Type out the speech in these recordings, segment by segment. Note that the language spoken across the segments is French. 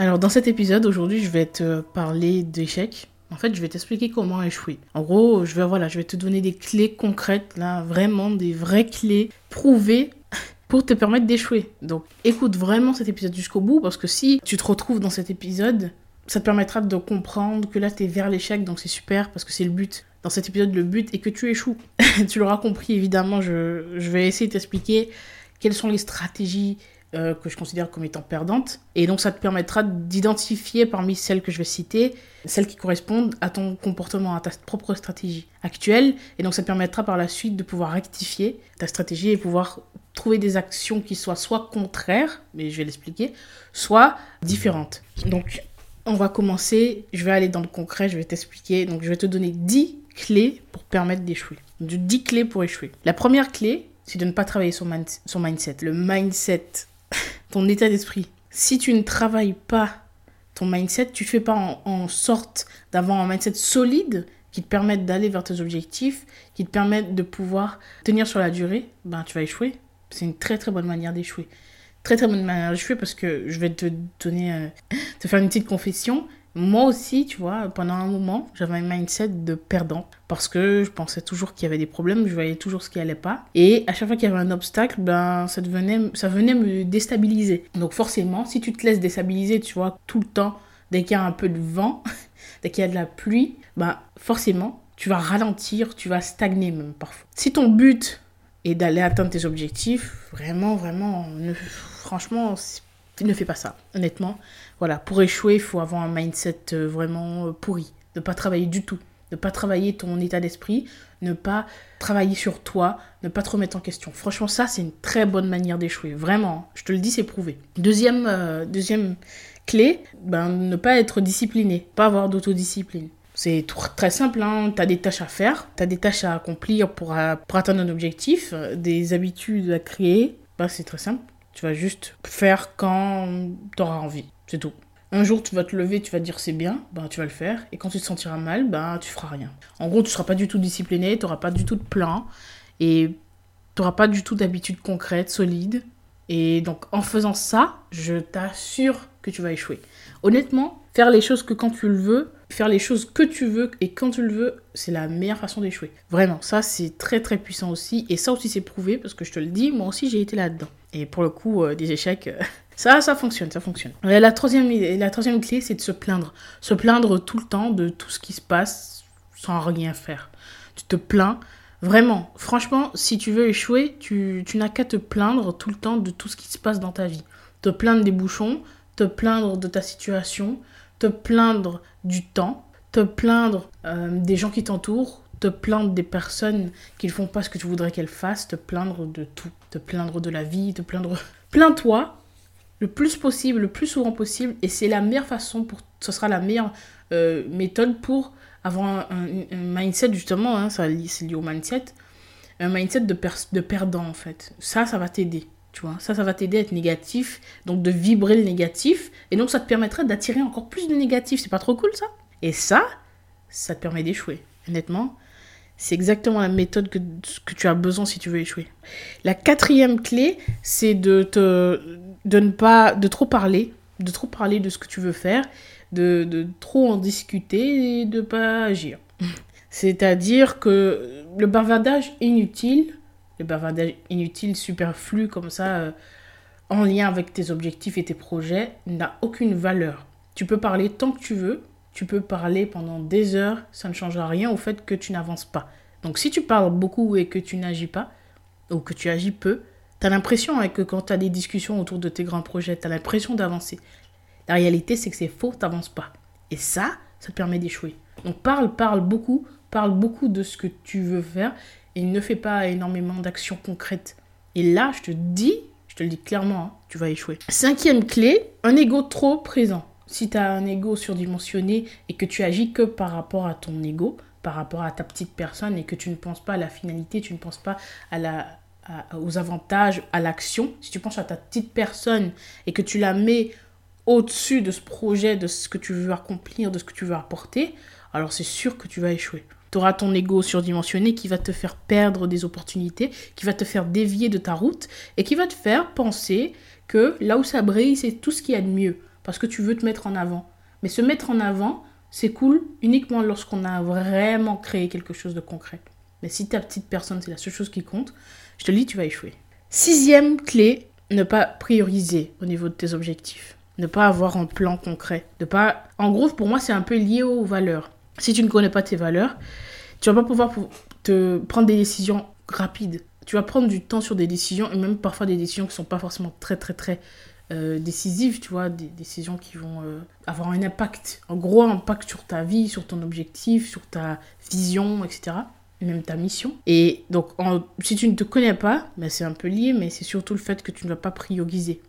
Alors dans cet épisode aujourd'hui je vais te parler d'échecs. En fait je vais t'expliquer comment échouer. En gros je vais voilà je vais te donner des clés concrètes là vraiment des vraies clés prouvées pour te permettre d'échouer. Donc écoute vraiment cet épisode jusqu'au bout parce que si tu te retrouves dans cet épisode ça te permettra de comprendre que là tu es vers l'échec donc c'est super parce que c'est le but. Dans cet épisode le but est que tu échoues. tu l'auras compris évidemment je, je vais essayer de t'expliquer quelles sont les stratégies euh, que je considère comme étant perdante. Et donc ça te permettra d'identifier parmi celles que je vais citer, celles qui correspondent à ton comportement, à ta propre stratégie actuelle. Et donc ça te permettra par la suite de pouvoir rectifier ta stratégie et pouvoir trouver des actions qui soient soit contraires, mais je vais l'expliquer, soit différentes. Donc on va commencer, je vais aller dans le concret, je vais t'expliquer. Donc je vais te donner 10 clés pour permettre d'échouer. 10 clés pour échouer. La première clé, c'est de ne pas travailler son, son mindset. Le mindset ton état d'esprit. Si tu ne travailles pas ton mindset, tu ne fais pas en, sorte d'avoir un mindset solide qui te permette d'aller vers tes objectifs, qui te permette de pouvoir tenir sur la durée, ben tu vas échouer. C'est une très très bonne manière d'échouer. Très très bonne manière d'échouer parce que je vais te donner, euh, te faire une petite confession. Moi aussi, tu vois, pendant un moment, j'avais un mindset de perdant parce que je pensais toujours qu'il y avait des problèmes, je voyais toujours ce qui allait pas. Et à chaque fois qu'il y avait un obstacle, ben, ça, devenait, ça venait me déstabiliser. Donc forcément, si tu te laisses déstabiliser, tu vois, tout le temps, dès qu'il y a un peu de vent, dès qu'il y a de la pluie, ben, forcément, tu vas ralentir, tu vas stagner même parfois. Si ton but est d'aller atteindre tes objectifs, vraiment, vraiment, franchement, ne fais pas ça, honnêtement. Voilà, pour échouer, il faut avoir un mindset euh, vraiment euh, pourri, ne pas travailler du tout, ne pas travailler ton état d'esprit, ne pas travailler sur toi, ne pas te remettre en question. Franchement, ça, c'est une très bonne manière d'échouer, vraiment. Je te le dis, c'est prouvé. Deuxième, euh, deuxième clé, ben, ne pas être discipliné, pas avoir d'autodiscipline. C'est très simple, hein. tu as des tâches à faire, tu as des tâches à accomplir pour, pour atteindre un objectif, des habitudes à créer. Ben, c'est très simple, tu vas juste faire quand tu auras envie. C'est tout. Un jour, tu vas te lever, tu vas te dire c'est bien, ben, tu vas le faire. Et quand tu te sentiras mal, ben, tu feras rien. En gros, tu seras pas du tout discipliné, tu n'auras pas du tout de plan. Et tu n'auras pas du tout d'habitude concrète, solide. Et donc, en faisant ça, je t'assure que tu vas échouer. Honnêtement, faire les choses que quand tu le veux, faire les choses que tu veux et quand tu le veux, c'est la meilleure façon d'échouer. Vraiment, ça c'est très très puissant aussi. Et ça aussi c'est prouvé parce que je te le dis, moi aussi j'ai été là-dedans. Et pour le coup, euh, des échecs, euh, ça, ça fonctionne, ça fonctionne. la, troisième, la troisième clé, c'est de se plaindre. Se plaindre tout le temps de tout ce qui se passe sans rien faire. Tu te plains. Vraiment, franchement, si tu veux échouer, tu, tu n'as qu'à te plaindre tout le temps de tout ce qui se passe dans ta vie. Te plaindre des bouchons, te plaindre de ta situation, te plaindre du temps, te plaindre euh, des gens qui t'entourent, te plaindre des personnes qui ne font pas ce que tu voudrais qu'elles fassent, te plaindre de tout, te plaindre de la vie, te plaindre... Plains-toi le plus possible, le plus souvent possible, et c'est la meilleure façon pour... Ce sera la meilleure euh, méthode pour avoir un, mindset, justement, hein, c'est lié au mindset, un mindset de, de perdant, en fait. Ça, ça va t'aider. Tu vois, ça, ça va t'aider à être négatif, donc de vibrer le négatif, et donc ça te permettra d'attirer encore plus de négatif. C'est pas trop cool ça? Et ça, ça te permet d'échouer. Honnêtement, c'est exactement la méthode que, que tu as besoin si tu veux échouer. La quatrième clé, c'est de, te, de ne pas, de trop parler, de trop parler de ce que tu veux faire, de, de trop en discuter et de pas agir. C'est-à-dire que le bavardage inutile, le bavardage inutile, superflu, comme ça, euh, en lien avec tes objectifs et tes projets, n'a aucune valeur. Tu peux parler tant que tu veux, tu peux parler pendant des heures, ça ne changera rien au fait que tu n'avances pas. Donc si tu parles beaucoup et que tu n'agis pas, ou que tu agis peu, tu as l'impression hein, que quand tu as des discussions autour de tes grands projets, tu as l'impression d'avancer. La réalité, c'est que c'est faux, tu n'avances pas. Et ça, ça te permet d'échouer. Donc parle, parle beaucoup, parle beaucoup de ce que tu veux faire et ne fais pas énormément d'actions concrètes. Et là, je te dis, je te le dis clairement, hein, tu vas échouer. Cinquième clé, un ego trop présent. Si tu as un ego surdimensionné et que tu agis que par rapport à ton ego, par rapport à ta petite personne et que tu ne penses pas à la finalité, tu ne penses pas à la, aux avantages, à l'action, si tu penses à ta petite personne et que tu la mets au-dessus de ce projet, de ce que tu veux accomplir, de ce que tu veux apporter, alors c'est sûr que tu vas échouer. Tu auras ton ego surdimensionné qui va te faire perdre des opportunités, qui va te faire dévier de ta route et qui va te faire penser que là où ça brille, c'est tout ce qu'il y a de mieux parce que tu veux te mettre en avant. Mais se mettre en avant, c'est cool uniquement lorsqu'on a vraiment créé quelque chose de concret. Mais si ta petite personne, c'est la seule chose qui compte, je te le dis, tu vas échouer. Sixième clé, ne pas prioriser au niveau de tes objectifs ne pas avoir un plan concret. De pas... En gros, pour moi, c'est un peu lié aux valeurs. Si tu ne connais pas tes valeurs, tu vas pas pouvoir te prendre des décisions rapides. Tu vas prendre du temps sur des décisions et même parfois des décisions qui sont pas forcément très très très euh, décisives, tu vois, des décisions qui vont euh, avoir un impact, un gros impact sur ta vie, sur ton objectif, sur ta vision, etc. Et même ta mission. Et donc, si tu ne te connais pas, ben c'est un peu lié, mais c'est surtout le fait que tu ne vas pas prioriser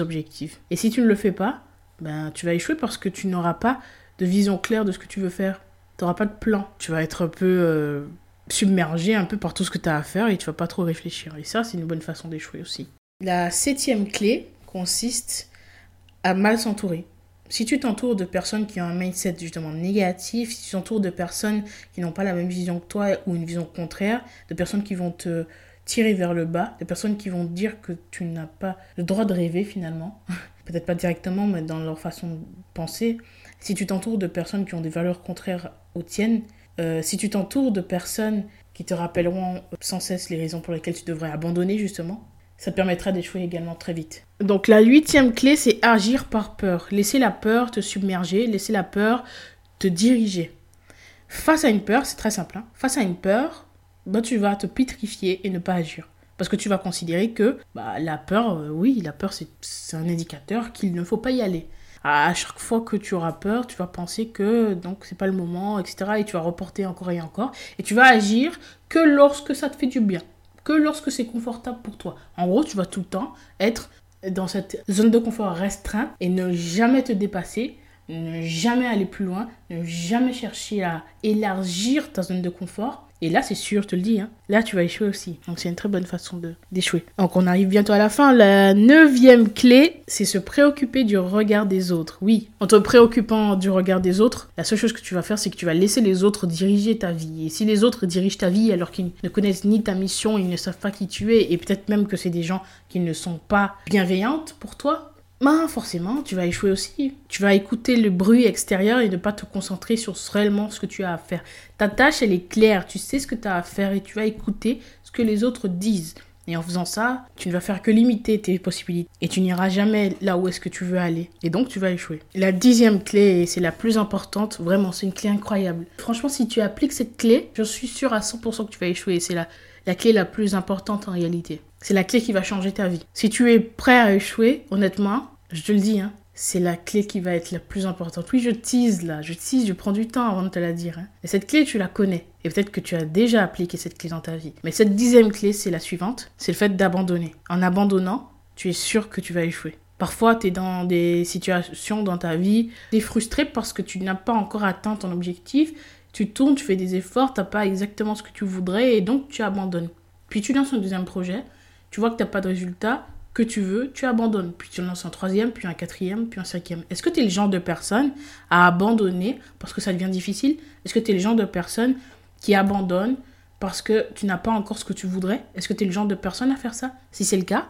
objectifs. Et si tu ne le fais pas, ben, tu vas échouer parce que tu n'auras pas de vision claire de ce que tu veux faire. Tu n'auras pas de plan. Tu vas être un peu euh, submergé un peu par tout ce que tu as à faire et tu vas pas trop réfléchir. Et ça, c'est une bonne façon d'échouer aussi. La septième clé consiste à mal s'entourer. Si tu t'entoures de personnes qui ont un mindset justement négatif, si tu t'entoures de personnes qui n'ont pas la même vision que toi ou une vision contraire, de personnes qui vont te tirer vers le bas, des personnes qui vont dire que tu n'as pas le droit de rêver finalement, peut-être pas directement, mais dans leur façon de penser. Si tu t'entoures de personnes qui ont des valeurs contraires aux euh, si tu t'entoures de personnes qui te rappelleront sans cesse les raisons pour lesquelles tu devrais abandonner justement, ça te permettra d'échouer également très vite. Donc la huitième clé, c'est agir par peur. Laisser la peur te submerger, laisser la peur te diriger. Face à une peur, c'est très simple. Hein. Face à une peur, bah, tu vas te pétrifier et ne pas agir. Parce que tu vas considérer que bah, la peur, euh, oui, la peur, c'est un indicateur qu'il ne faut pas y aller. À chaque fois que tu auras peur, tu vas penser que donc c'est pas le moment, etc. Et tu vas reporter encore et encore. Et tu vas agir que lorsque ça te fait du bien. Que lorsque c'est confortable pour toi. En gros, tu vas tout le temps être dans cette zone de confort restreinte et ne jamais te dépasser, ne jamais aller plus loin, ne jamais chercher à élargir ta zone de confort et là, c'est sûr, je te le dis, hein, là, tu vas échouer aussi. Donc, c'est une très bonne façon d'échouer. Donc, on arrive bientôt à la fin. La neuvième clé, c'est se préoccuper du regard des autres. Oui, en te préoccupant du regard des autres, la seule chose que tu vas faire, c'est que tu vas laisser les autres diriger ta vie. Et si les autres dirigent ta vie alors qu'ils ne connaissent ni ta mission, ils ne savent pas qui tu es, et peut-être même que c'est des gens qui ne sont pas bienveillantes pour toi, bah forcément, tu vas échouer aussi. Tu vas écouter le bruit extérieur et ne pas te concentrer sur réellement ce que tu as à faire. Ta tâche, elle est claire, tu sais ce que tu as à faire et tu vas écouter ce que les autres disent. Et en faisant ça, tu ne vas faire que limiter tes possibilités. Et tu n'iras jamais là où est-ce que tu veux aller. Et donc, tu vas échouer. La dixième clé, c'est la plus importante, vraiment, c'est une clé incroyable. Franchement, si tu appliques cette clé, je suis sûre à 100% que tu vas échouer. C'est la, la clé la plus importante en réalité. C'est la clé qui va changer ta vie. Si tu es prêt à échouer, honnêtement, je te le dis, hein, c'est la clé qui va être la plus importante. Oui, je tease là, je tease, je prends du temps avant de te la dire. Hein. Et cette clé, tu la connais. Et peut-être que tu as déjà appliqué cette clé dans ta vie. Mais cette dixième clé, c'est la suivante. C'est le fait d'abandonner. En abandonnant, tu es sûr que tu vas échouer. Parfois, tu es dans des situations dans ta vie, tu es frustré parce que tu n'as pas encore atteint ton objectif. Tu tournes, tu fais des efforts, tu n'as pas exactement ce que tu voudrais et donc tu abandonnes. Puis tu lances un deuxième projet, tu vois que tu n'as pas de résultat, que tu veux, tu abandonnes. Puis tu lances un troisième, puis un quatrième, puis un cinquième. Est-ce que tu es le genre de personne à abandonner parce que ça devient difficile? Est-ce que tu es le genre de personne qui abandonne parce que tu n'as pas encore ce que tu voudrais? Est-ce que tu es le genre de personne à faire ça? Si c'est le cas,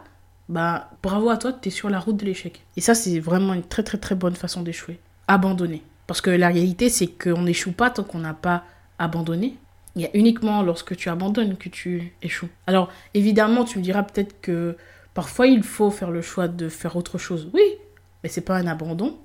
bah bravo à toi, tu es sur la route de l'échec. Et ça, c'est vraiment une très très très bonne façon d'échouer. Abandonner. Parce que la réalité, c'est qu'on n'échoue pas tant qu'on n'a pas abandonné. Il y a uniquement lorsque tu abandonnes que tu échoues. Alors, évidemment, tu me diras peut-être que Parfois, il faut faire le choix de faire autre chose. Oui, mais c'est pas un abandon.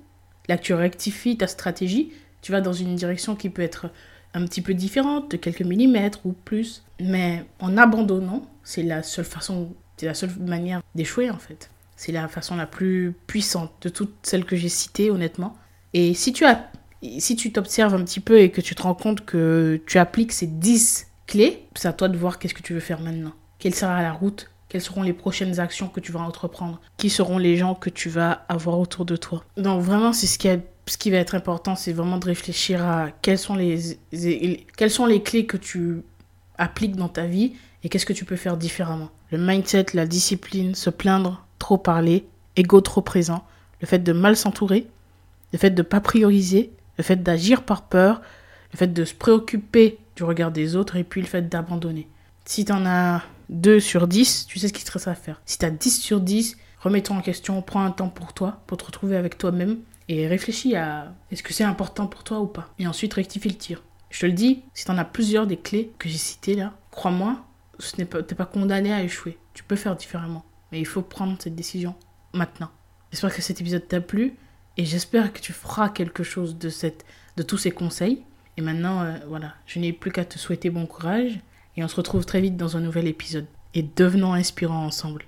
Là, tu rectifies ta stratégie, tu vas dans une direction qui peut être un petit peu différente, de quelques millimètres ou plus. Mais en abandonnant, c'est la seule façon, c'est la seule manière d'échouer en fait. C'est la façon la plus puissante de toutes celles que j'ai citées, honnêtement. Et si tu as, si tu t'observes un petit peu et que tu te rends compte que tu appliques ces 10 clés, c'est à toi de voir qu'est-ce que tu veux faire maintenant. Quelle sera la route? Quelles seront les prochaines actions que tu vas entreprendre? Qui seront les gens que tu vas avoir autour de toi? Donc vraiment, c'est ce qui, ce qui va être important, c'est vraiment de réfléchir à quelles sont les, quelles sont les clés que tu appliques dans ta vie et qu'est-ce que tu peux faire différemment. Le mindset, la discipline, se plaindre, trop parler, ego trop présent, le fait de mal s'entourer, le fait de ne pas prioriser, le fait d'agir par peur, le fait de se préoccuper du regard des autres et puis le fait d'abandonner. Si tu en as 2 sur 10, tu sais ce qui te reste à faire. Si tu as 10 sur 10, remets-toi en question, prends un temps pour toi, pour te retrouver avec toi-même et réfléchis à est-ce que c'est important pour toi ou pas. Et ensuite rectifie le tir. Je te le dis, si tu en as plusieurs des clés que j'ai citées là, crois-moi, n'es pas, pas condamné à échouer. Tu peux faire différemment. Mais il faut prendre cette décision maintenant. J'espère que cet épisode t'a plu et j'espère que tu feras quelque chose de, cette, de tous ces conseils. Et maintenant, euh, voilà, je n'ai plus qu'à te souhaiter bon courage et on se retrouve très vite dans un nouvel épisode. Et devenons inspirants ensemble.